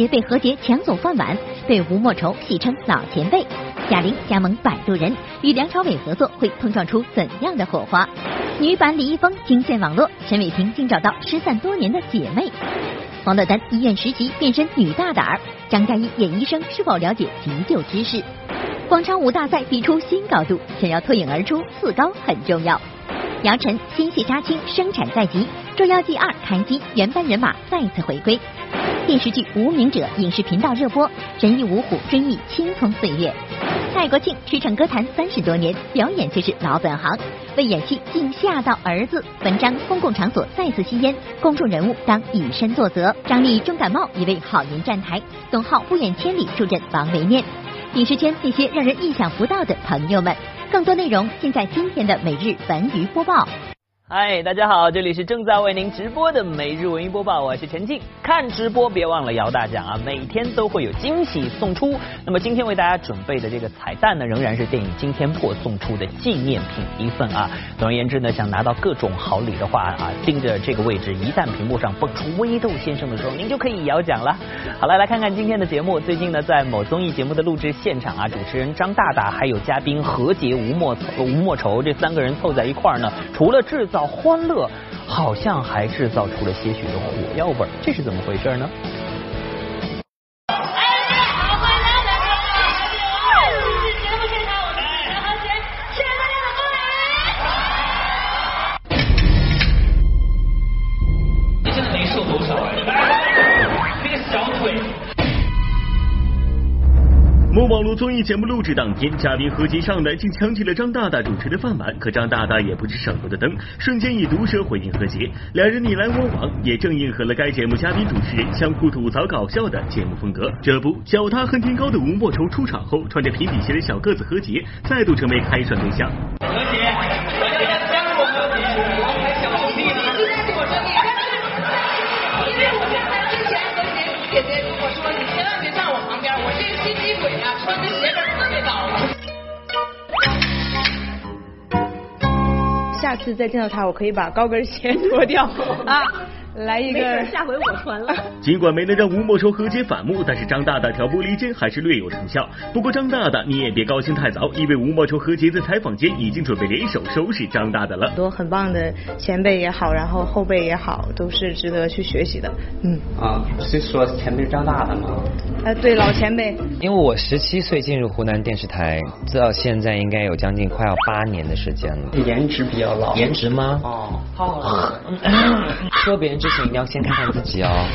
险些被何洁抢走饭碗，被吴莫愁戏称老前辈。贾玲加盟摆渡人，与梁朝伟合作会碰撞出怎样的火花？女版李易峰惊现网络，陈伟霆竟找到失散多年的姐妹。王珞丹医院实习变身女大胆儿，张嘉译演医生是否了解急救知识？广场舞大赛比出新高度，想要脱颖而出，四高很重要。姚晨新戏杀青，生产在即，《捉妖记二》开机，原班人马再次回归。电视剧《无名者》影视频道热播，人义五虎追忆青葱岁月。蔡国庆驰骋歌坛三十多年，表演却是老本行，为演戏竟吓到儿子。文章公共场所再次吸烟，公众人物当以身作则。张丽重感冒也为好言站台，董浩不远千里助阵王维念。影视圈那些让人意想不到的朋友们，更多内容尽在今天的每日文娱播报。嗨，大家好，这里是正在为您直播的每日文娱播报，我是陈静。看直播别忘了摇大奖啊，每天都会有惊喜送出。那么今天为大家准备的这个彩蛋呢，仍然是电影《惊天破》送出的纪念品一份啊。总而言之呢，想拿到各种好礼的话啊，盯着这个位置，一旦屏幕上蹦出微豆先生的时候，您就可以摇奖了。好了，来看看今天的节目。最近呢，在某综艺节目的录制现场啊，主持人张大大还有嘉宾何洁、吴莫吴莫愁这三个人凑在一块儿呢，除了制造欢乐，好像还制造出了些许的火药味，这是怎么回事呢？网络综艺节目录制当天，嘉宾何洁上来竟抢起了张大大主持的饭碗，可张大大也不是省油的灯，瞬间以毒舌回应何洁，两人你来我往，也正应和了该节目嘉宾主持人相互吐槽搞笑的节目风格。这不，脚踏恨天高的吴莫愁出场后，穿着平底鞋的小个子何洁再度成为开涮对象。何洁，边，我这个心机鬼啊，穿的鞋跟特别高。下次再见到他，我可以把高跟鞋脱掉啊，来一个。下回我穿了。尽管没能让吴莫愁和解反目，但是张大大挑拨离间还是略有成效。不过张大大你也别高兴太早，因为吴莫愁和解在采访间已经准备联手收拾张大大了。很多很棒的前辈也好，然后后辈也好，都是值得去学习的。嗯，啊，是说前辈是张大大吗？哎，对，老前辈。因为我十七岁进入湖南电视台，到现在应该有将近快要八年的时间了。颜值比较老。颜值吗？哦，好。说别人之前一定要先看看自己哦。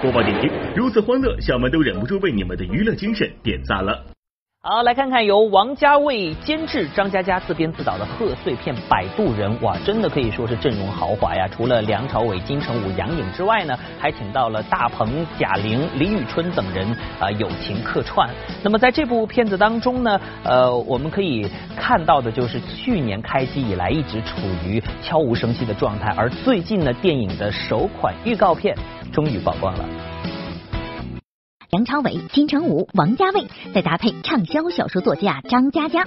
播报点评如此欢乐，小们都忍不住为你们的娱乐精神点赞了。好，来看看由王家卫监制、张嘉佳自编自导的贺岁片《摆渡人》，哇，真的可以说是阵容豪华呀！除了梁朝伟、金城武、杨颖之外呢，还请到了大鹏、贾玲、李宇春等人啊友情客串。那么在这部片子当中呢，呃，我们可以看到的就是去年开机以来一直处于悄无声息的状态，而最近呢，电影的首款预告片终于曝光了。梁朝伟、金城武、王家卫，再搭配畅销小说作家张嘉佳，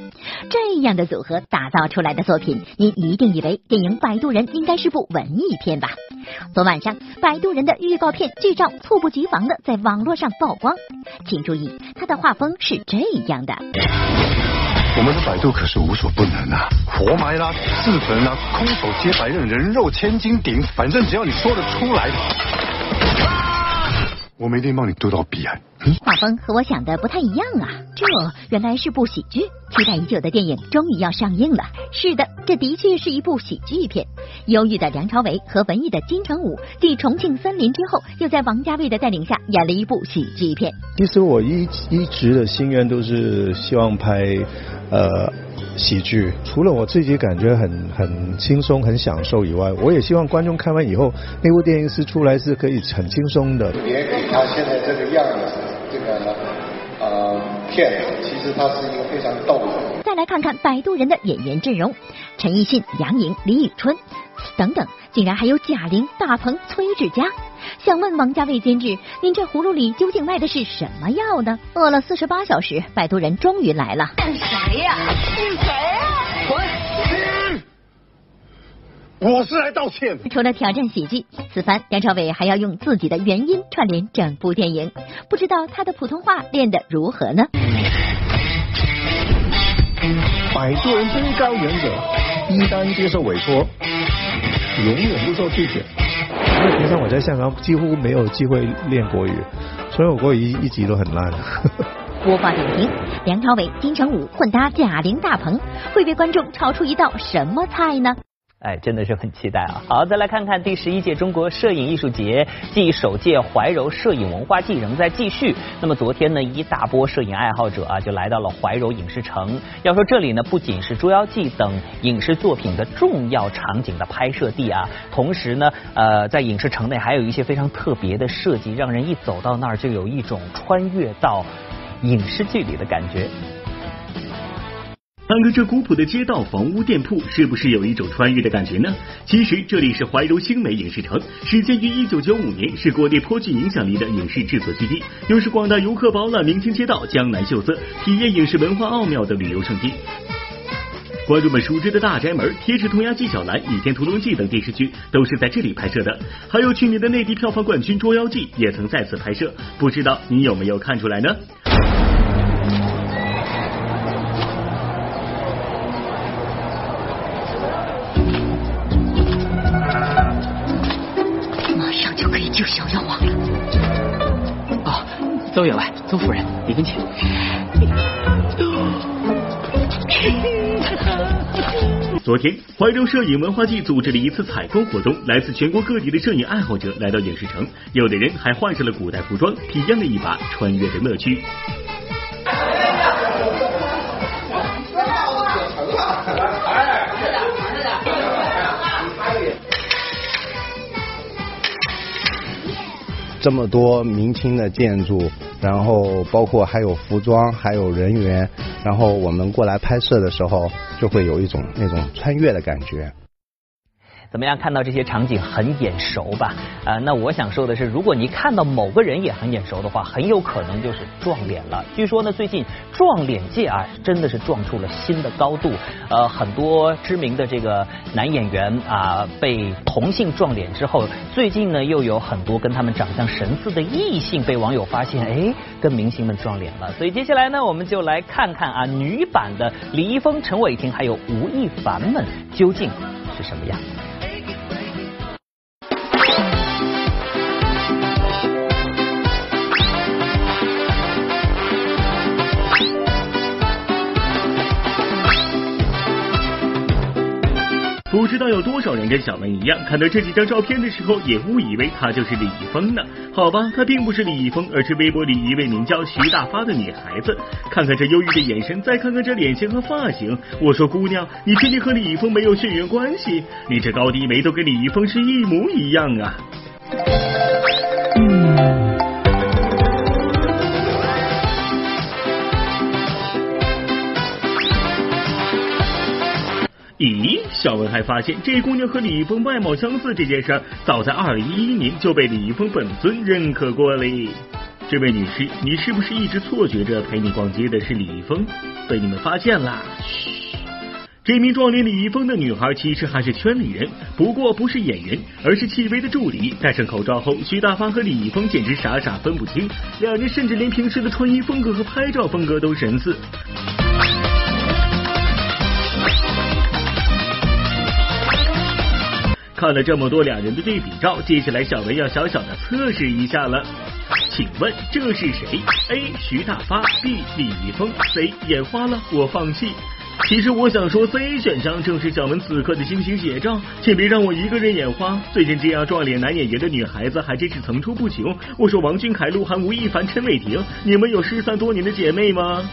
这样的组合打造出来的作品，您一定以为电影《摆渡人》应该是部文艺片吧？昨晚上，《摆渡人》的预告片剧照猝不及防的在网络上曝光，请注意，它的画风是这样的。我们的摆渡可是无所不能啊，活埋啦、自焚啦、空手接白刃、人肉千斤顶，反正只要你说得出来。我们一定帮你渡到彼岸。画风和我想的不太一样啊，这原来是部喜剧。期待已久的电影终于要上映了。是的，这的确是一部喜剧片。忧郁的梁朝伟和文艺的金城武，继《重庆森林》之后，又在王家卫的带领下演了一部喜剧片。其实我一一直的心愿都是希望拍呃喜剧，除了我自己感觉很很轻松、很享受以外，我也希望观众看完以后，那部电影是出来是可以很轻松的。别给他现在这个样子，这个，呃，骗子，其实他是一个非常逗的。再来看看《摆渡人》的演员阵容：陈奕迅、杨颖、李宇春等等，竟然还有贾玲、大鹏、崔志佳。想问王家卫监制，您这葫芦里究竟卖的是什么药呢？饿了四十八小时，《摆渡人》终于来了。干谁呀？是谁呀？滚！我是来道歉。除了挑战喜剧，此番梁朝伟还要用自己的原音串联整部电影，不知道他的普通话练得如何呢？摆渡人最高原则：一旦接受委托，永远不受拒绝。因为平常我在香港几乎没有机会练国语，所以我国语一直都很烂。播放点评：梁朝伟、金城武混搭贾玲、大鹏，会被观众炒出一道什么菜呢？哎，真的是很期待啊！好，再来看看第十一届中国摄影艺术节暨首届怀柔摄影文化季仍在继续。那么昨天呢，一大波摄影爱好者啊就来到了怀柔影视城。要说这里呢，不仅是《捉妖记》等影视作品的重要场景的拍摄地啊，同时呢，呃，在影视城内还有一些非常特别的设计，让人一走到那儿就有一种穿越到影视剧里的感觉。看看这古朴的街道、房屋、店铺，是不是有一种穿越的感觉呢？其实这里是怀柔星美影视城，始建于一九九五年，是国内颇具影响力的影视制作基地，又是广大游客饱览明清街道、江南秀色、体验影视文化奥妙的旅游胜地。观众们熟知的大宅门、铁齿铜牙纪晓岚、倚天屠龙记等电视剧都是在这里拍摄的，还有去年的内地票房冠军《捉妖记》也曾在此拍摄，不知道你有没有看出来呢？邹员外、邹夫人，里面请。昨天，怀柔摄影文化季组织了一次采风活动，来自全国各地的摄影爱好者来到影视城，有的人还换上了古代服装，体验了一把穿越的乐趣。这么多明清的建筑，然后包括还有服装，还有人员，然后我们过来拍摄的时候，就会有一种那种穿越的感觉。怎么样？看到这些场景很眼熟吧？啊，那我想说的是，如果你看到某个人也很眼熟的话，很有可能就是撞脸了。据说呢，最近撞脸界啊，真的是撞出了新的高度。呃，很多知名的这个男演员啊，被同性撞脸之后，最近呢，又有很多跟他们长相神似的异性被网友发现，哎，跟明星们撞脸了。所以接下来呢，我们就来看看啊，女版的李易峰、陈伟霆还有吴亦凡们究竟是什么样不知道有多少人跟小文一样，看到这几张照片的时候，也误以为她就是李易峰呢？好吧，她并不是李易峰，而是微博里一位名叫徐大发的女孩子。看看这忧郁的眼神，再看看这脸型和发型，我说姑娘，你确定和李易峰没有血缘关系？你这高低眉都跟李易峰是一模一样啊！咦，小文还发现这姑娘和李易峰外貌相似这件事儿，早在二零一一年就被李易峰本尊认可过嘞。这位女士，你是不是一直错觉着陪你逛街的是李易峰？被你们发现啦！嘘，这名撞脸李易峰的女孩其实还是圈里人，不过不是演员，而是戚薇的助理。戴上口罩后，徐大发和李易峰简直傻傻分不清，两人甚至连平时的穿衣风格和拍照风格都神似。看了这么多两人的对比照，接下来小文要小小的测试一下了。请问这是谁？A. 徐大发，B. 李易峰，C. 眼花了，我放弃。其实我想说，C 选项正是小文此刻的心情写照。请别让我一个人眼花。最近这样撞脸男演员的女孩子还真是层出不穷。我说王俊凯、鹿晗、吴亦凡、陈伟霆，你们有失散多年的姐妹吗？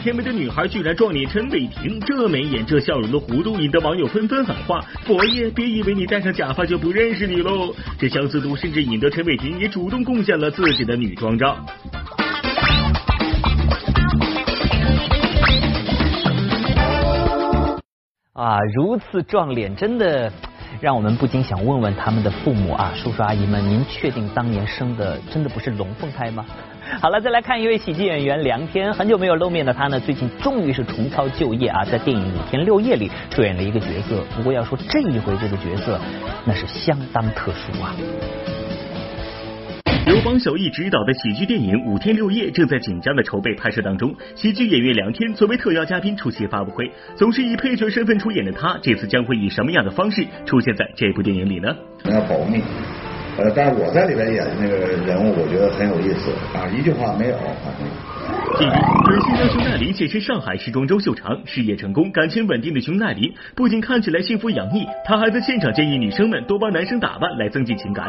天美的女孩居然撞脸陈伟霆，这眉眼这笑容的弧度，引得网友纷纷喊话：“佛爷，别以为你戴上假发就不认识你喽！”这相似度甚至引得陈伟霆也主动贡献了自己的女装照。啊，如此撞脸，真的让我们不禁想问问他们的父母啊，叔叔阿姨们，您确定当年生的真的不是龙凤胎吗？好了，再来看一位喜剧演员梁天，很久没有露面的他呢，最近终于是重操旧业啊，在电影《五天六夜》里出演了一个角色。不过要说这一回这个角色，那是相当特殊啊。由方小艺执导的喜剧电影《五天六夜》正在紧张的筹备拍摄当中。喜剧演员梁天作为特邀嘉宾出席发布会，总是以配角身份出演的他，这次将会以什么样的方式出现在这部电影里呢？要保密。呃，但是我在里边演的那个人物，我觉得很有意思啊，一句话没有。近日，准新娘熊黛林现身上海时装周秀场，事业成功、感情稳定的熊黛林不仅看起来幸福洋溢，她还在现场建议女生们多帮男生打扮来增进情感。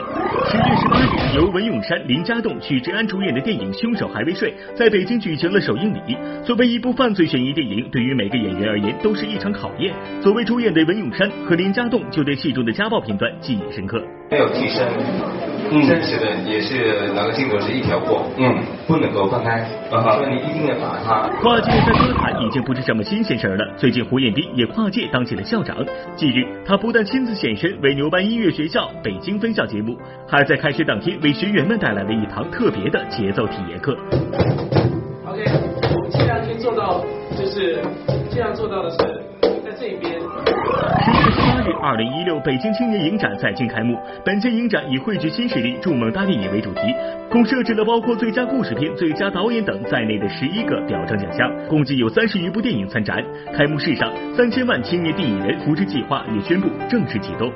十月十八日，由文咏珊、林家栋、许志安主演的电影《凶手还未睡》在北京举行了首映礼。作为一部犯罪悬疑电影，对于每个演员而言都是一场考验。作为主演的文咏珊和林家栋就对戏中的家暴片段记忆深刻。没有替身，真实的也是两个镜头是一条过，嗯，不能够分开，所以你一定要把它。跨界在歌坛已经不是什么新鲜事儿了，最近胡彦斌也跨界当起了校长。近日，他不但亲自现身为牛班音乐学校北京分校节目，还在开学当天为学员们带来了一堂特别的节奏体验课。OK，我们尽量去做到，就是尽量做到的是。十月十八日，二零一六北京青年影展在京开幕。本届影展以汇聚新势力、筑梦大电影为主题，共设置了包括最佳故事片、最佳导演等在内的十一个表彰奖项，共计有三十余部电影参展。开幕式上，三千万青年电影人扶持计划也宣布正式启动。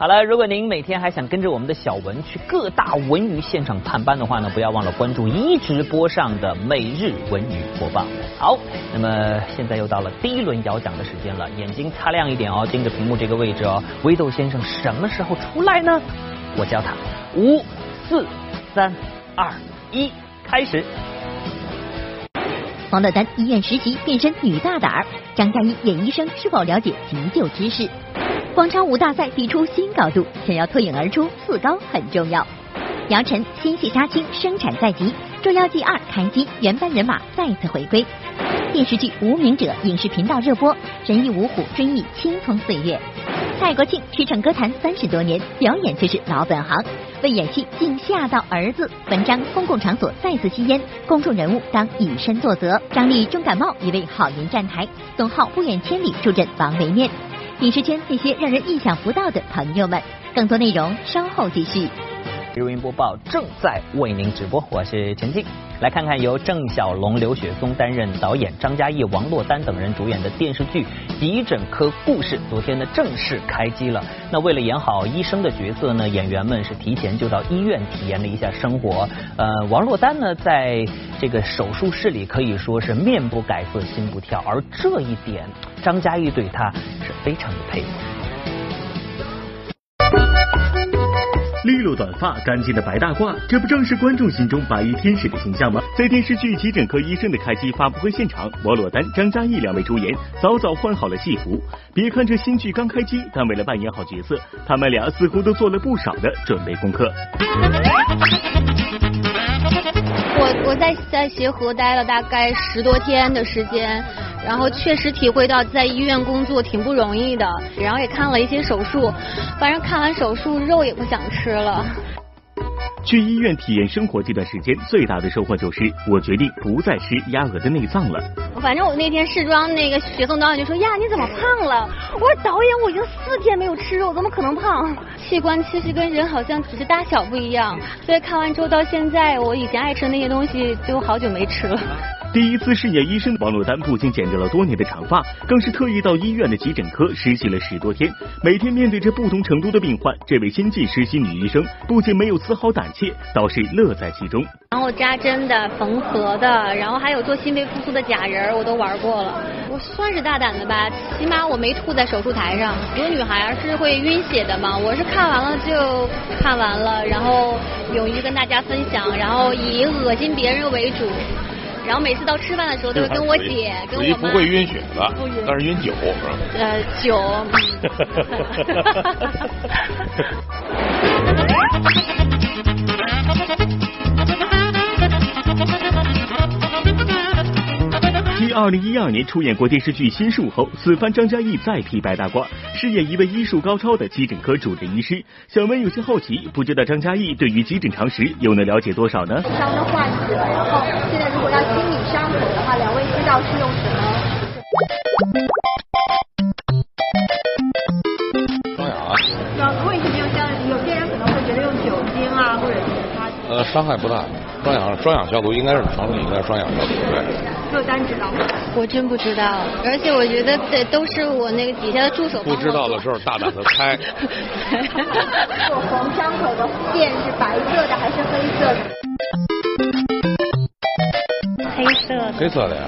好了，如果您每天还想跟着我们的小文去各大文娱现场探班的话呢，不要忘了关注一直播上的每日文娱播报。好，那么现在又到了第一轮摇奖的时间了，眼睛擦亮一点哦，盯着屏幕这个位置哦。微豆先生什么时候出来呢？我教他，五、四、三、二、一，开始。王珞丹医院实习变身女大胆儿，张嘉译演医生是否了解急救知识？广场舞大赛比出新高度，想要脱颖而出，四高很重要。姚晨新戏杀青，生产在即，《捉妖记二》开机，原班人马再次回归。电视剧《无名者》影视频道热播，神医五虎追忆青葱岁月。蔡国庆驰骋歌坛三十多年，表演却是老本行，为演戏竟吓到儿子。文章公共场所再次吸烟，公众人物当以身作则。张丽中感冒也为好言站台，董浩不远千里助阵王维念。影视圈那些让人意想不到的朋友们，更多内容稍后继续。录音播报正在为您直播，我是陈静。来看看由郑晓龙、刘雪松担任导演，张嘉译、王珞丹等人主演的电视剧《急诊科故事》，昨天呢正式开机了。那为了演好医生的角色呢，演员们是提前就到医院体验了一下生活。呃，王珞丹呢在这个手术室里可以说是面不改色心不跳，而这一点张嘉译对他是非常的佩服。利落短发，干净的白大褂，这不正是观众心中白衣天使的形象吗？在电视剧《急诊科医生》的开机发布会现场，王珞丹、张嘉译两位主演早早换好了戏服。别看这新剧刚开机，但为了扮演好角色，他们俩似乎都做了不少的准备功课。我我在在协和待了大概十多天的时间。然后确实体会到在医院工作挺不容易的，然后也看了一些手术，反正看完手术肉也不想吃了。去医院体验生活这段时间，最大的收获就是我决定不再吃鸭鹅的内脏了。反正我那天试妆，那个雪松导演就说：“呀，你怎么胖了？”我说：“导演，我已经四天没有吃肉，怎么可能胖？器官其实跟人好像只是大小不一样，所以看完之后到现在，我以前爱吃的那些东西都好久没吃了。”第一次饰演医生的王珞丹不仅剪掉了多年的长发，更是特意到医院的急诊科实习了十多天，每天面对着不同程度的病患，这位新晋实习女医生不仅没有丝毫胆怯，倒是乐在其中。然后扎针的、缝合的，然后还有做心肺复苏的假人，我都玩过了。我算是大胆的吧，起码我没吐在手术台上。有女孩是会晕血的嘛，我是看完了就看完了，然后勇于跟大家分享，然后以恶心别人为主。然后每次到吃饭的时候都会跟我姐、跟我妈。属于不会晕血的不晕，但是晕酒是吧？呃，酒。二零一二年出演过电视剧《新术》后，此番张嘉译再披白大褂，饰演一位医术高超的急诊科主任医师。小文有些好奇，不知道张嘉译对于急诊常识又能了解多少呢？伤的患者，然后现在如果要清理伤口的话，两位知道是用什么？伤害不大。双氧双氧消毒应该是床上应该是双氧消毒，对。客单知道吗？我真不知道，而且我觉得这都是我那个底下的助手。不知道的时候大胆的猜。做缝伤口的线是白色的还是黑色的？黑色的。黑色的呀，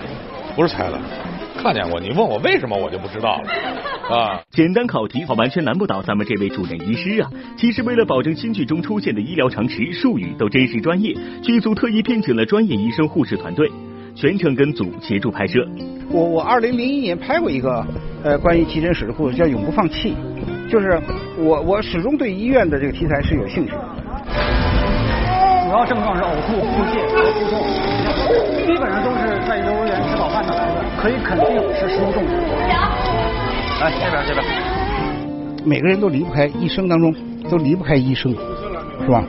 不是猜的。看见过，你问我为什么，我就不知道了 啊！简单考题，完全难不倒咱们这位主任医师啊！其实为了保证新剧中出现的医疗常识、术语都真实专业，剧组特意聘请了专业医生、护士团队，全程跟组协助拍摄。我我二零零一年拍过一个呃关于急诊室的故事，叫《永不放弃》，就是我我始终对医院的这个题材是有兴趣的。主要症状是呕吐、腹泻、腹痛，基本上都是在幼儿园吃饱饭的孩子，可以肯定是食物中毒。来这边这边，每个人都离不开一生当中都离不开医生，是吧？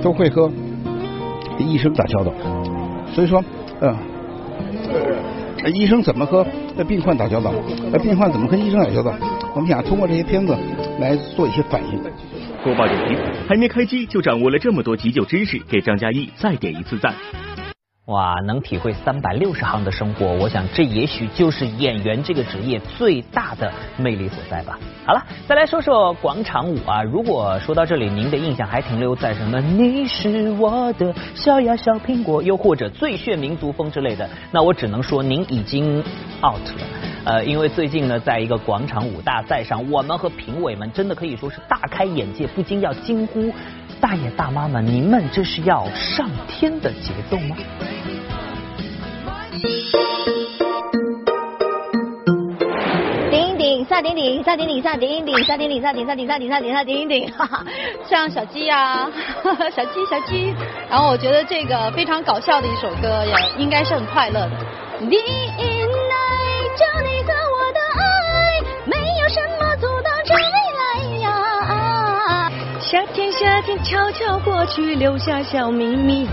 都会和医生打交道，所以说，呃，医生怎么和病患打交道？呃，病患怎么跟医生打交道？我们想通过这些片子来做一些反应。播报点评，还没开机就掌握了这么多急救知识，给张嘉译再点一次赞。哇，能体会三百六十行的生活，我想这也许就是演员这个职业最大的魅力所在吧。好了，再来说说广场舞啊。如果说到这里，您的印象还停留在什么“你是我的小呀小苹果”，又或者“最炫民族风”之类的，那我只能说您已经 out 了。呃，因为最近呢，在一个广场舞大赛上，我们和评委们真的可以说是大开眼界，不禁要惊呼：大爷大妈们，您们这是要上天的节奏吗？顶顶萨顶顶萨顶顶萨顶顶萨顶顶萨顶萨顶萨顶萨顶萨顶顶，哈哈，像小鸡呀，小鸡小鸡。然后我觉得这个非常搞笑的一首歌，也应该是很快乐的。你爱夏天夏天悄悄过去，留下小秘密，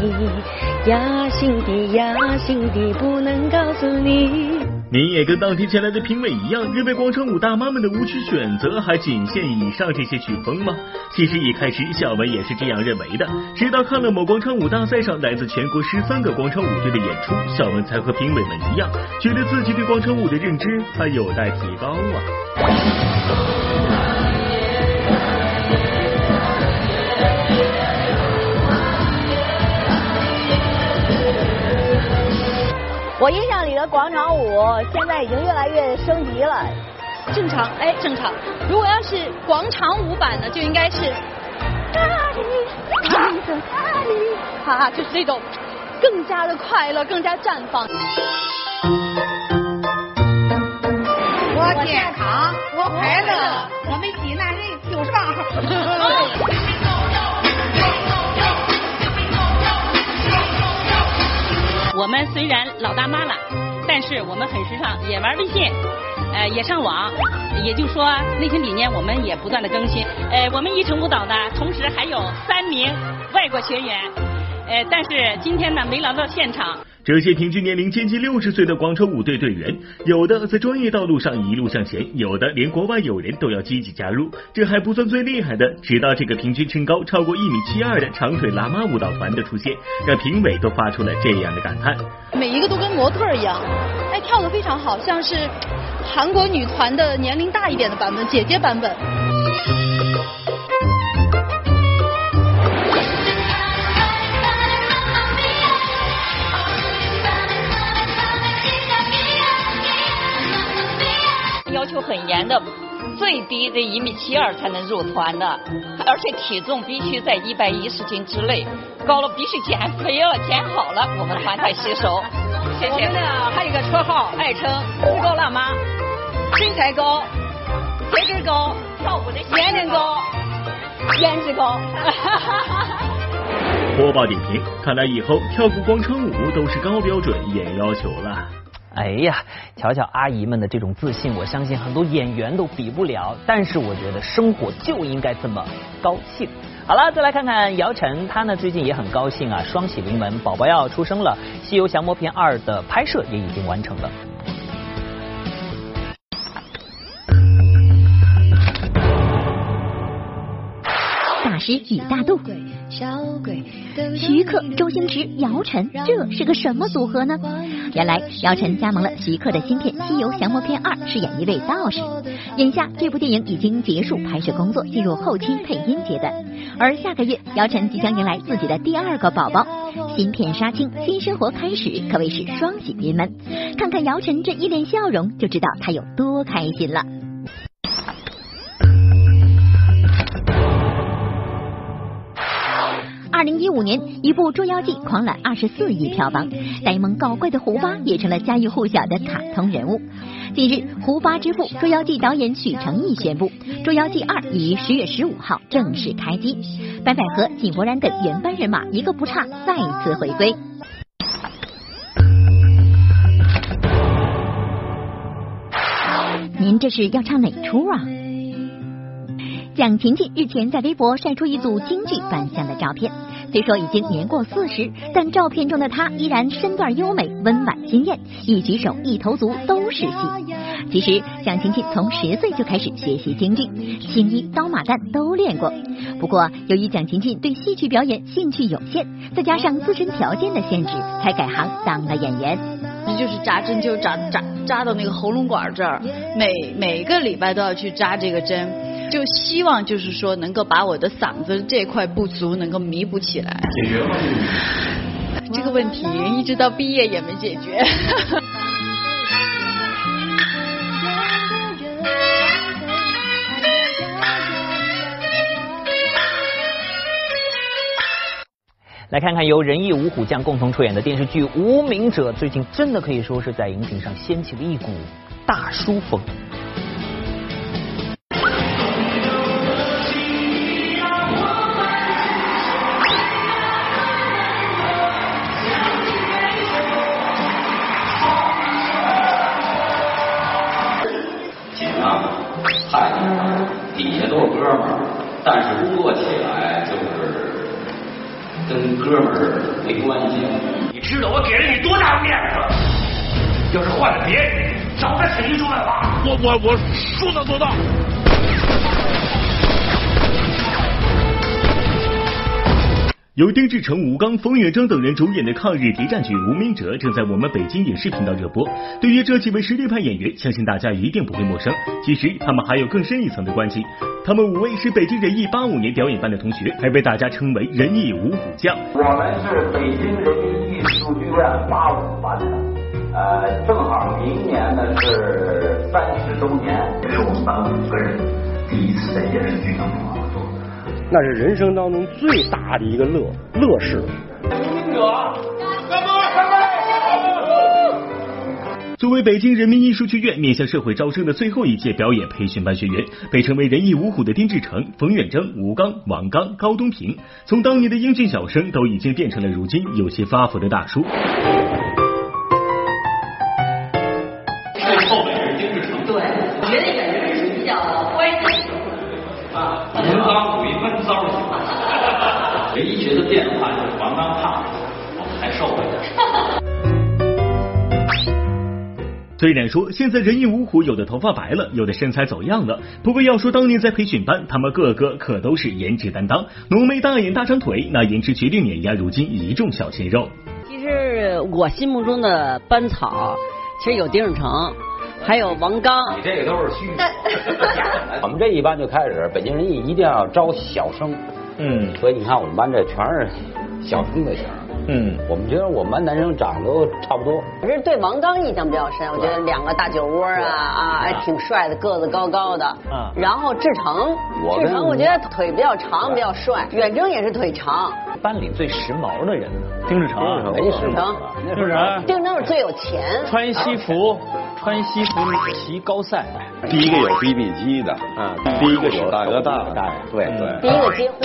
压心底压心底不能告诉你。您也跟当天前来的评委一样，认为广场舞大妈们的舞曲选择还仅限以上这些曲风吗？其实一开始小文也是这样认为的，直到看了某广场舞大赛上来自全国十三个广场舞队的演出，小文才和评委们一样，觉得自己对广场舞的认知还有待提高啊。我印象里的广场舞现在已经越来越升级了，正常，哎，正常。如果要是广场舞版的，就应该是，哈哈，就是这种更加的快乐，更加绽放。我健康，我快乐，我们济南人就是棒。我们虽然老大妈了，但是我们很时尚，也玩微信，呃，也上网，也就说那些理念我们也不断的更新。呃，我们一城舞蹈呢，同时还有三名外国学员，呃，但是今天呢没来到现场。这些平均年龄接近六十岁的广场舞队队员，有的在专业道路上一路向前，有的连国外友人都要积极加入。这还不算最厉害的，直到这个平均身高超过一米七二的长腿喇嘛舞蹈团的出现，让评委都发出了这样的感叹：每一个都跟模特一样，哎，跳的非常好，像是韩国女团的年龄大一点的版本，姐姐版本。很严的，最低得一米七二才能入团的，而且体重必须在一百一十斤之内，高了必须减肥了，减好了我们团才吸收。谢谢。我们呢还有一个绰号，爱称“四高辣妈”，身材高，颜值高，跳舞的年龄高，颜值高。播报点评：看来以后跳个广场舞都是高标准严要求了。哎呀，瞧瞧阿姨们的这种自信，我相信很多演员都比不了。但是我觉得生活就应该这么高兴。好了，再来看看姚晨，她呢最近也很高兴啊，双喜临门，宝宝要出生了，《西游降魔篇二》的拍摄也已经完成了。师与大度，徐克、周星驰、姚晨，这是个什么组合呢？原来姚晨加盟了徐克的新片《西游降魔篇二》，饰演一位道士。眼下这部电影已经结束拍摄工作，进入后期配音阶段。而下个月，姚晨即将迎来自己的第二个宝宝，新片杀青，新生活开始，可谓是双喜临门。看看姚晨这一脸笑容，就知道她有多开心了。二零一五年，一部《捉妖记》狂揽二十四亿票房，呆萌搞怪的胡巴也成了家喻户晓的卡通人物。近日，胡巴之父《捉妖记》导演许成毅宣布，《捉妖记二》于十月十五号正式开机，白百合、井柏然等原班人马一个不差再次回归。您这是要唱哪出啊？蒋勤勤日前在微博晒出一组京剧扮相的照片，虽说已经年过四十，但照片中的她依然身段优美、温婉惊艳，一举手一投足都是戏。其实蒋勤勤从十岁就开始学习京剧，青衣、刀马旦都练过。不过由于蒋勤勤对戏曲表演兴趣有限，再加上自身条件的限制，才改行当了演员。这就是扎针灸扎扎扎到那个喉咙管这儿，每每个礼拜都要去扎这个针。就希望就是说能够把我的嗓子这块不足能够弥补起来。解决吗？这个问题一直到毕业也没解决。来看看由仁义五虎将共同出演的电视剧《无名者》，最近真的可以说是在荧屏上掀起了一股大叔风。哥们儿没关系。你知道我给了你多大的面子？要是换了别人，早该死于说办法。我我我说到做到。由丁志诚、吴刚、冯远征等人主演的抗日谍战剧《无名者》正在我们北京影视频道热播。对于这几位实力派演员，相信大家一定不会陌生。其实他们还有更深一层的关系。他们五位是北京人艺八五年表演班的同学，还被大家称为人艺五虎将。我们是北京人民艺术剧院八五班的，呃，正好明年呢是三十周年，是我们班五个人第一次在电视剧当中。那是人生当中最大的一个乐乐事。无名者，干杯！干杯！作为北京人民艺术剧院面向社会招生的最后一届表演培训班学员，被称为人艺五虎的丁志诚、冯远征、吴刚、王刚、高东平，从当年的英俊小生，都已经变成了如今有些发福的大叔。虽然说现在人艺五虎有的头发白了，有的身材走样了，不过要说当年在培训班，他们个个可都是颜值担当，浓眉大眼大长腿，那颜值绝对碾压如今一众小鲜肉。其实我心目中的班草，其实有丁世成。还有王刚，你这个都是虚的。我们这一班就开始，北京人艺一定要招小生，嗯，所以你看我们班这全是小生的型，嗯，我们觉得我们班男生长得都差不多。我是对王刚印象比较深，我觉得两个大酒窝啊啊，还挺帅的，个子高高的。嗯，然后志成，志成我觉得腿比较长，比较帅。远征也是腿长。班里最时髦的人呢？丁志成，没时髦。了，丁志成，丁正是最有钱，穿西服，穿西服骑高赛，第一个有 BB 机的，嗯，第一个有大哥大的，对对，第一个结婚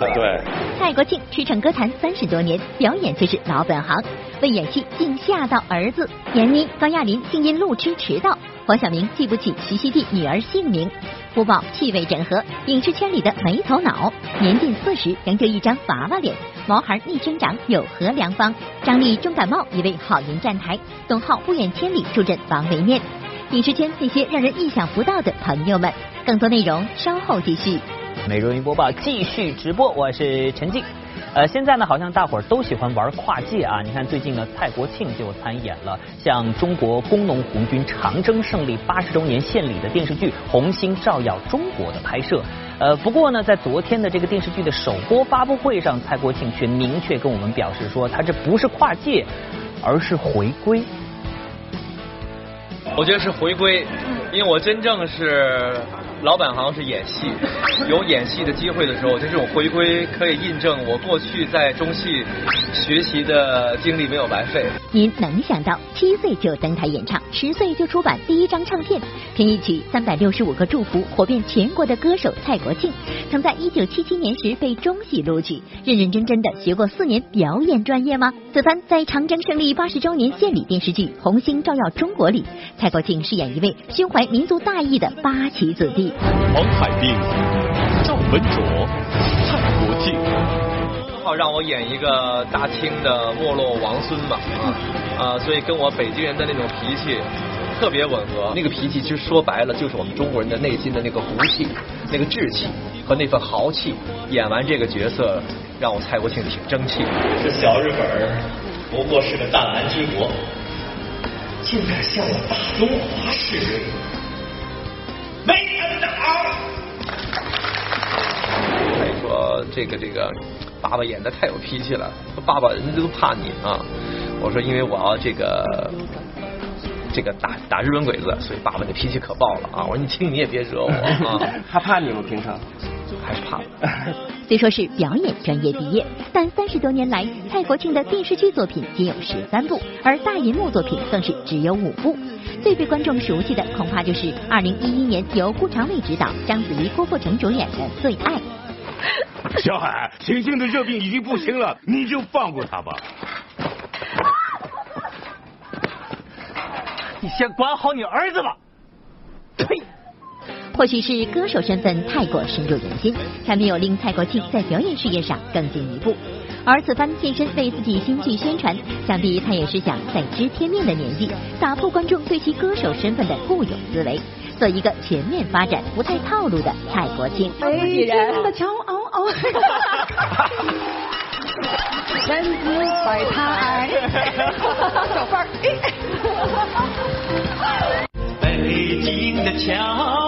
的，对。蔡国庆驰骋歌坛三十多年，表演却是老本行，为演戏竟吓到儿子。闫妮、高亚麟竟因路痴迟到，黄晓明记不起徐熙娣女儿姓名。福宝气味整合，影视圈里的没头脑，年近四十仍旧一张娃娃脸，毛孩逆生长有何良方？张力重感冒一位好人站台，董浩不远千里助阵王维念。影视圈那些让人意想不到的朋友们，更多内容稍后继续。美容云播报继续直播，我是陈静。呃，现在呢，好像大伙儿都喜欢玩跨界啊。你看最近呢，蔡国庆就参演了向中国工农红军长征胜利八十周年献礼的电视剧《红星照耀中国》的拍摄。呃，不过呢，在昨天的这个电视剧的首播发布会上，蔡国庆却明确跟我们表示说，他这不是跨界，而是回归。我觉得是回归，因为我真正是。老板好像是演戏，有演戏的机会的时候，就这种回归可以印证我过去在中戏学习的经历没有白费。您能想到七岁就登台演唱，十岁就出版第一张唱片，凭一曲《三百六十五个祝福》火遍全国的歌手蔡国庆，曾在一九七七年时被中戏录取，认认真真的学过四年表演专业吗？此番在长征胜利八十周年献礼电视剧《红星照耀中国》里，蔡国庆饰演一位胸怀民族大义的八旗子弟。黄海冰、赵文卓、蔡国庆，正好让我演一个大清的没落王孙嘛，啊，所以跟我北京人的那种脾气特别吻合。那个脾气其实说白了，就是我们中国人的内心的那个骨气、那个志气和那份豪气。演完这个角色，让我蔡国庆挺争气。这小日本不过是个弹丸之国，竟敢向我大中华示威。没人打。他说：“这个这个，爸爸演的太有脾气了，爸爸人家都怕你啊。”我说：“因为我要这个这个打打日本鬼子，所以爸爸的脾气可爆了啊。”我说：“你听你也别惹我啊。”他怕你吗？平常还是怕。虽说是表演专业毕业，但三十多年来，蔡国庆的电视剧作品仅有十三部，而大银幕作品更是只有五部。最被观众熟悉的，恐怕就是二零一一年由顾长卫执导、章子怡、郭富城主演的《最爱》。小海，晴晴的热病已经不行了，你就放过他吧。你先管好你儿子吧。呸！或许是歌手身份太过深入人心，才没有令蔡国庆在表演事业上更进一步。而此番现身为自己新剧宣传，想必他也是想在知天命的年纪，打破观众对其歌手身份的固有思维，做一个全面发展、不太套路的蔡国庆。北京的骄傲，千姿百态，小范儿。北京的骄傲，瑰丽多彩。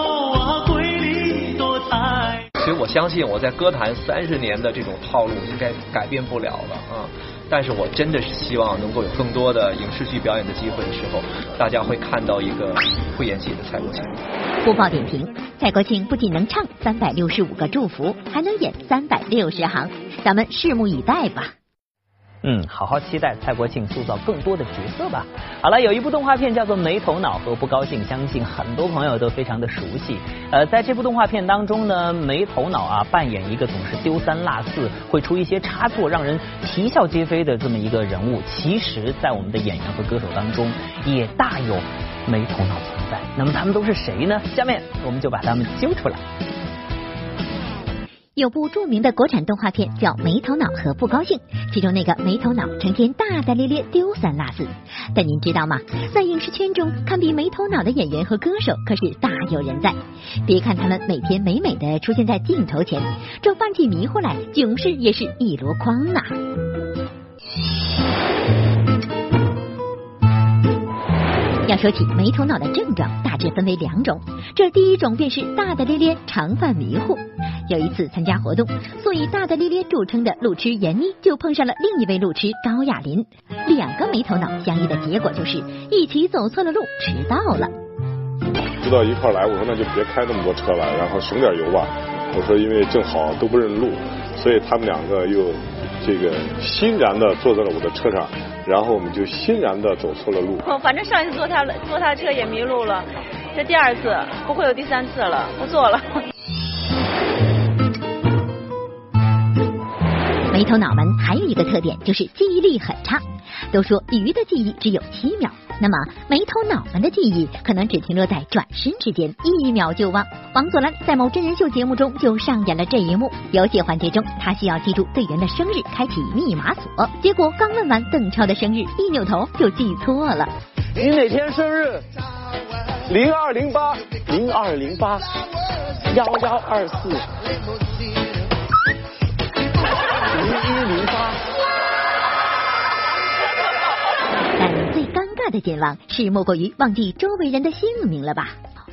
其实我相信我在歌坛三十年的这种套路应该改变不了了啊！但是我真的是希望能够有更多的影视剧表演的机会的时候，大家会看到一个会演戏的蔡国庆。播报点评：蔡国庆不仅能唱三百六十五个祝福，还能演三百六十行，咱们拭目以待吧。嗯，好好期待蔡国庆塑造更多的角色吧。好了，有一部动画片叫做《没头脑和不高兴》，相信很多朋友都非常的熟悉。呃，在这部动画片当中呢，没头脑啊扮演一个总是丢三落四、会出一些差错、让人啼笑皆非的这么一个人物。其实，在我们的演员和歌手当中，也大有没头脑存在。那么他们都是谁呢？下面我们就把他们揪出来。有部著名的国产动画片叫《没头脑和不高兴》，其中那个没头脑成天大大咧咧丢三落四。但您知道吗？在影视圈中，堪比没头脑的演员和歌手可是大有人在。别看他们每天美美的出现在镜头前，这犯起迷糊来，囧事也是一箩筐呐。要说起没头脑的症状，大致分为两种。这第一种便是大大咧咧，常犯迷糊。有一次参加活动，素以大大咧咧著称的路痴闫妮就碰上了另一位路痴高亚麟，两个没头脑相依的结果就是一起走错了路，迟到了。知道一块来，我说那就别开那么多车了，然后省点油吧。我说因为正好都不认路，所以他们两个又这个欣然的坐在了我的车上，然后我们就欣然的走错了路。反正上一次坐他坐他的车也迷路了，这第二次不会有第三次了，不坐了。没头脑们还有一个特点，就是记忆力很差。都说鱼的记忆只有七秒，那么没头脑们的记忆可能只停留在转身之间，一秒就忘。王祖蓝在某真人秀节目中就上演了这一幕。游戏环节中，他需要记住队员的生日，开启密码锁。结果刚问完邓超的生日，一扭头就记错了。你哪天生日？零二零八零二零八幺幺二四零一零八。但最尴尬的健忘是莫过于忘记周围人的姓名了吧？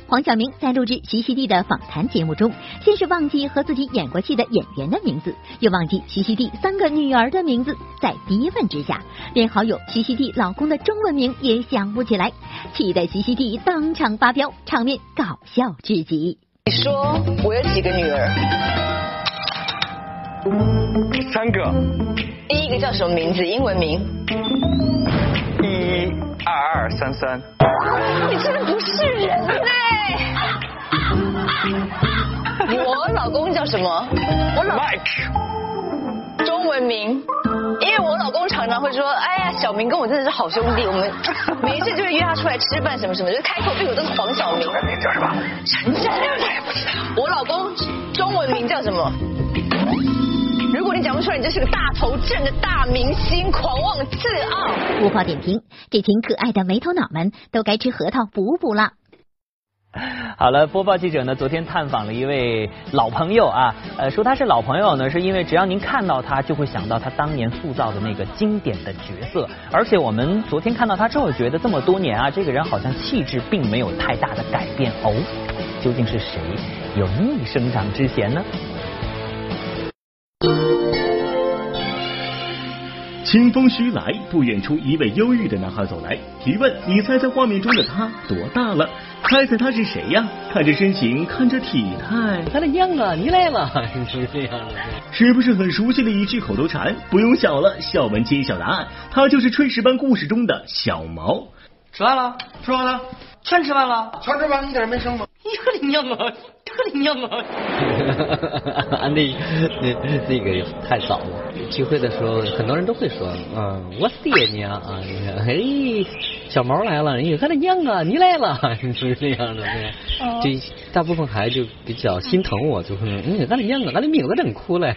黄晓明在录制徐熙娣的访谈节目中，先是忘记和自己演过戏的演员的名字，又忘记徐熙娣三个女儿的名字，在逼问之下，连好友徐熙娣老公的中文名也想不起来，气得徐熙娣当场发飙，场面搞笑至极。你说我有几个女儿？三个。第一个叫什么名字？英文名？一二二三三。你真的不是人类！我老公叫什么？我老 Mike。中文名？因为我老公常常会说，哎呀，小明跟我真的是好兄弟，我们 没事就会约他出来吃饭什么什么，就开口闭口都是黄晓明。名叫什么？陈真。我也不知道。我老公中文名叫什么？如果你讲不出来，你就是个大头症的大明星，狂妄自傲。无话点评，这群可爱的没头脑们都该吃核桃补补了。好了，播报记者呢，昨天探访了一位老朋友啊，呃，说他是老朋友呢，是因为只要您看到他，就会想到他当年塑造的那个经典的角色。而且我们昨天看到他之后，觉得这么多年啊，这个人好像气质并没有太大的改变哦。究竟是谁有逆生长之嫌呢？清风徐来，不远处一位忧郁的男孩走来，提问：“你猜猜画面中的他多大了？猜猜他是谁呀？看这身形，看这体态，他的娘啊，你来了，是这样的，是不是很熟悉的一句口头禅？不用想了，笑文揭晓答案，他就是炊事班故事中的小毛。吃饭了，吃完了，全吃饭了，全吃完，一点没剩吗？你可的娘啊！可的娘啊！那那那个太早了。聚会的时候，很多人都会说，嗯，我爹娘啊，你看，嘿，小毛来了，你看他娘啊，你来了，是这样的。这大部分孩子就比较心疼我，就说，嗯，俺的娘啊，俺的名字真苦嘞。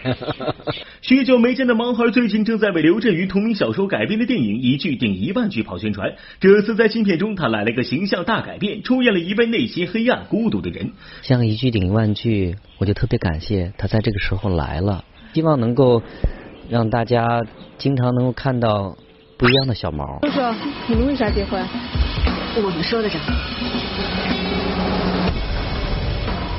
许久没见的毛孩最近正在为刘震云同名小说改编的电影一句顶一万句跑宣传。这次在新片中，他来了个形象大改变，出演了一位内心黑暗、孤独的人。像一句顶一万句，我就特别感谢他在这个时候来了，希望能够让大家经常能够看到不一样的小毛。叔叔，你们为啥结婚？我们说的着。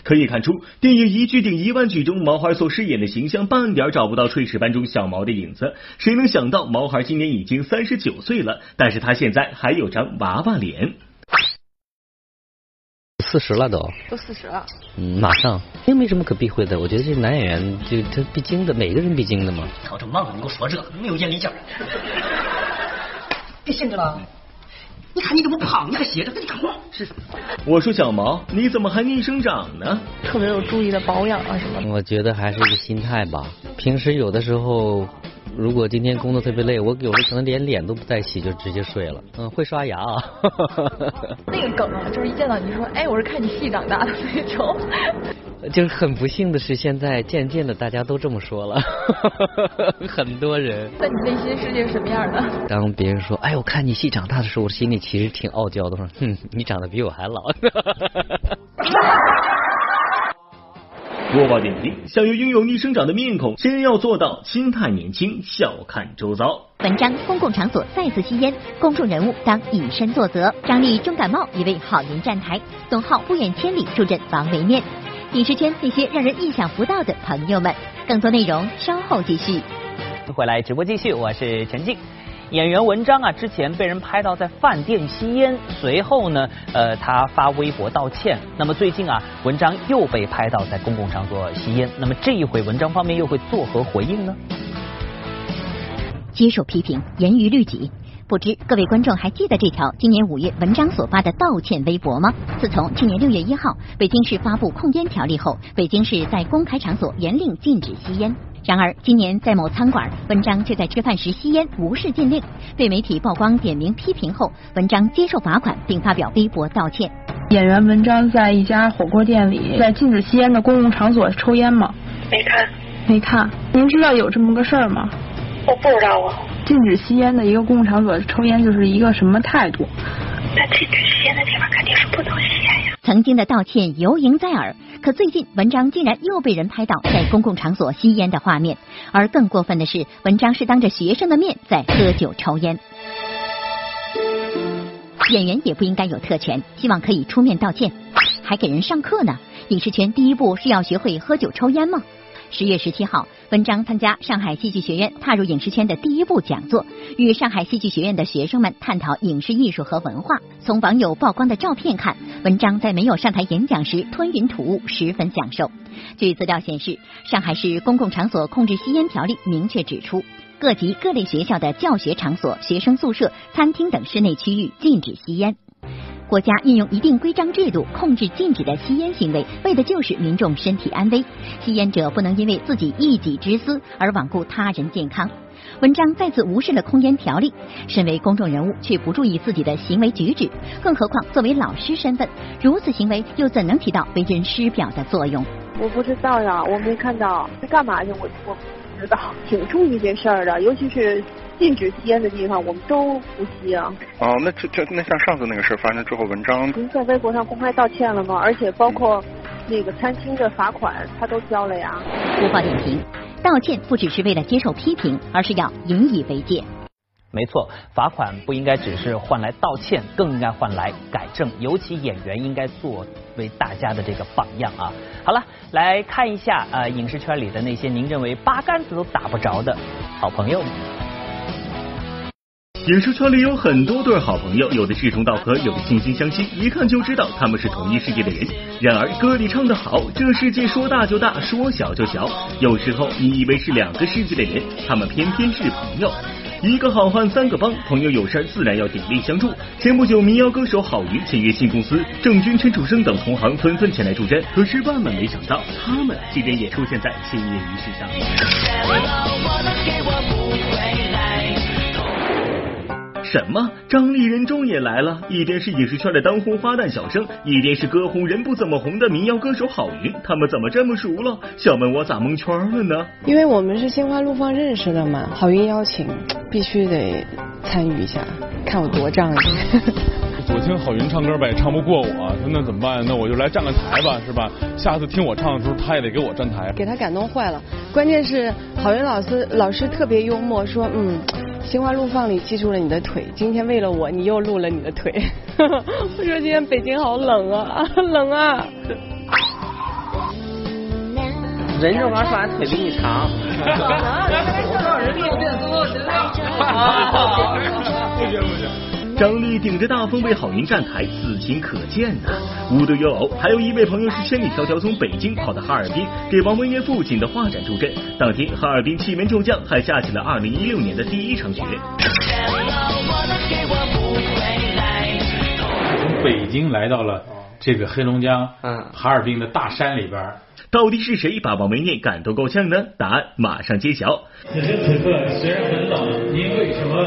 可以看出，电影一句顶一万句中，毛孩所饰演的形象半点找不到炊事班中小毛的影子。谁能想到，毛孩今年已经三十九岁了，但是他现在还有张娃娃脸。四十了都，都四十了。嗯，马上，又没什么可避讳的。我觉得这男演员就他必经的，每个人必经的嘛。操这忙，你给我说这，没有眼力劲儿。别闲着了，你看你这么胖，你还歇着，赶紧干活。是。我说小毛，你怎么还逆生长呢？特别有注意的保养啊什么的。我觉得还是一个心态吧。平时有的时候。如果今天工作特别累，我有的可能连脸都不带洗就直接睡了。嗯，会刷牙啊。那个梗啊，就是一见到你就说，哎，我是看你戏长大的那种。就是很不幸的是，现在渐渐的大家都这么说了，很多人。那你内心世界是什么样的？当别人说，哎，我看你戏长大的时候，我心里其实挺傲娇的，说，哼，你长得比我还老。播报点评：想要拥有逆生长的面孔，先要做到心态年轻，笑看周遭。文章：公共场所再次吸烟，公众人物当以身作则。张力重感冒，一位好人站台。董浩不远千里助阵王维面。影视圈那些让人意想不到的朋友们，更多内容稍后继续。回来直播继续，我是陈静。演员文章啊，之前被人拍到在饭店吸烟，随后呢，呃，他发微博道歉。那么最近啊，文章又被拍到在公共场所吸烟。那么这一回，文章方面又会作何回应呢？接受批评，严于律己。不知各位观众还记得这条今年五月文章所发的道歉微博吗？自从去年六月一号北京市发布控烟条例后，北京市在公开场所严令禁止吸烟。然而今年在某餐馆，文章却在吃饭时吸烟，无视禁令。被媒体曝光点名批评后，文章接受罚款并发表微博道歉。演员文章在一家火锅店里，在禁止吸烟的公共场所抽烟吗？没看。没看。您知道有这么个事儿吗？我不知道啊。禁止吸烟的一个公共场所抽烟就是一个什么态度？那禁止吸烟的地方肯定是不能吸烟呀。曾经的道歉犹萦在耳，可最近文章竟然又被人拍到在公共场所吸烟的画面，而更过分的是，文章是当着学生的面在喝酒抽烟。演员也不应该有特权，希望可以出面道歉，还给人上课呢。影视圈第一步是要学会喝酒抽烟吗？十月十七号，文章参加上海戏剧学院踏入影视圈的第一部讲座，与上海戏剧学院的学生们探讨影视艺术和文化。从网友曝光的照片看，文章在没有上台演讲时吞云吐雾，十分享受。据资料显示，上海市公共场所控制吸烟条例明确指出，各级各类学校的教学场所、学生宿舍、餐厅等室内区域禁止吸烟。国家运用一定规章制度控制禁止的吸烟行为，为的就是民众身体安危。吸烟者不能因为自己一己之私而罔顾他人健康。文章再次无视了控烟条例，身为公众人物却不注意自己的行为举止，更何况作为老师身份，如此行为又怎能起到为人师表的作用？我不知道呀，我没看到，是干嘛去？我我不知道，挺注意这事儿的，尤其是。禁止吸烟的地方，我们都不吸啊。哦，那这这那像上次那个事发生之后，文章您在微博上公开道歉了吗？而且包括那个餐厅的罚款，他都交了呀。播报点评：道歉不只是为了接受批评，而是要引以为戒。没错，罚款不应该只是换来道歉，更应该换来改正。尤其演员应该作为大家的这个榜样啊。好了，来看一下啊，影视圈里的那些您认为八竿子都打不着的好朋友们。影视圈里有很多对好朋友，有的志同道合，有的惺惺相惜，一看就知道他们是同一世界的人。然而歌里唱得好，这世界说大就大，说小就小。有时候你以为是两个世界的人，他们偏偏是朋友。一个好汉三个帮，朋友有事自然要鼎力相助。前不久，民谣歌手郝云签约新公司，郑钧、陈楚生等同行纷纷前来助阵。可是万万没想到，他们竟然也出现在签约仪式上。什么？张丽人中也来了！一边是影视圈的当红花旦小生，一边是歌红人不怎么红的民谣歌手郝云，他们怎么这么熟了？小门我咋蒙圈了呢？因为我们是心花怒放认识的嘛，郝云邀请，必须得参与一下，看我多仗义。我听郝云唱歌吧，也唱不过我，那怎么办？那我就来站个台吧，是吧？下次听我唱的时候，他也得给我站台。给他感动坏了，关键是郝云老师老师特别幽默，说嗯。心花怒放里记住了你的腿，今天为了我，你又露了你的腿。我说今天北京好冷啊，冷啊。人这玩意儿说俺腿比你长。不行不行。张力顶着大风为郝云站台，此情可见呐。无独有偶，还有一位朋友是千里迢迢从北京跑到哈尔滨，给王文渊父亲的画展助阵。当天，哈尔滨气温骤降，还下起了二零一六年的第一场雪。从北京来到了这个黑龙江，嗯，哈尔滨的大山里边，到底是谁把王文念感动够呛呢？答案马上揭晓。此时此刻，虽然很冷，您为什么？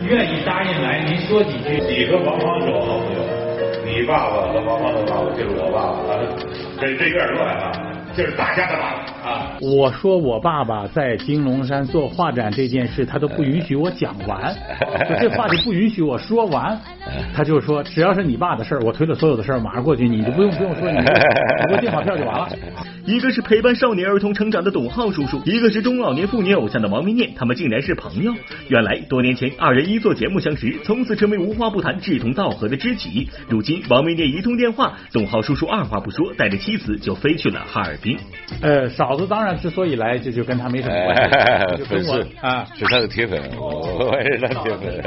愿意答应来，您说几句。你和王芳是我好朋友，你爸爸和王芳的爸爸就是我爸爸，这这有点乱啊。就是大家的爸啊！我说我爸爸在金龙山做画展这件事，他都不允许我讲完，这话就不允许我说完。他就说，只要是你爸的事儿，我推了所有的事儿，马上过去，你就不用不用说，你 给我订好票就完了。一个是陪伴少年儿童成长的董浩叔叔，一个是中老年妇女偶像的王明念，他们竟然是朋友。原来多年前二人一做节目相识，从此成为无话不谈、志同道合的知己。如今王明念一通电话，董浩叔叔二话不说，带着妻子就飞去了哈尔滨。呃，嫂子当然之所以来，这就跟他没什么关系，粉丝啊，是他的铁粉，我也是他铁粉。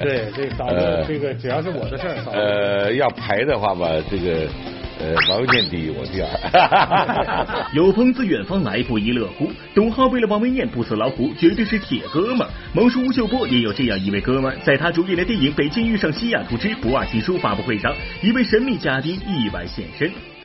对，这嫂子，这个只要是我的事儿，呃，要排的话吧，这个呃，王维念第一，我第二。有朋自远方来，不亦乐乎。董浩为了王文念不辞劳苦，绝对是铁哥们。萌叔吴秀波也有这样一位哥们，在他主演的电影《北京遇上西雅图之不二情书》发布会上，一位神秘嘉宾意外现身。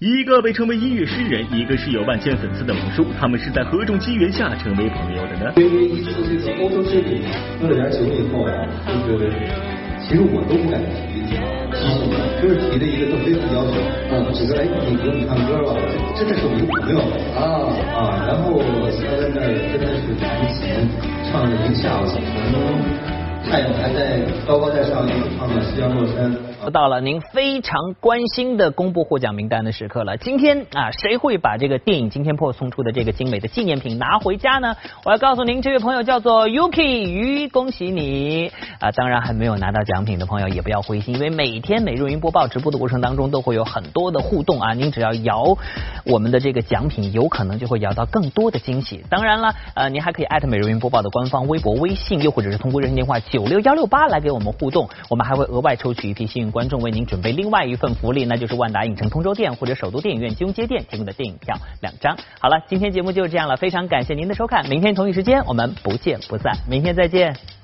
一个被称为音乐诗人，一个是有万千粉丝的王叔，他们是在何种机缘下成为朋友的呢？因为一次这个欧洲之旅喝了点酒以后啊，这个其实我都不敢提提就是提的一个特别的要求，嗯，只是来你给我们唱歌吧，真的是我一个朋友啊啊，然后他在那儿真的是弹琴唱了一个下午，从太阳还在高高在上，一直唱到夕阳落山。又到了您非常关心的公布获奖名单的时刻了。今天啊，谁会把这个电影《惊天破》送出的这个精美的纪念品拿回家呢？我要告诉您，这位朋友叫做 Yuki 鱼，恭喜你啊！当然还没有拿到奖品的朋友也不要灰心，因为每天每日云播报直播的过程当中都会有很多的互动啊。您只要摇我们的这个奖品，有可能就会摇到更多的惊喜。当然了，呃，您还可以艾特每日云播报的官方微博、微信，又或者是通过热线电话九六幺六八来给我们互动。我们还会额外抽取一批幸运。观众为您准备另外一份福利，那就是万达影城通州店或者首都电影院金融街店提供的电影票两张。好了，今天节目就是这样了，非常感谢您的收看，明天同一时间我们不见不散，明天再见。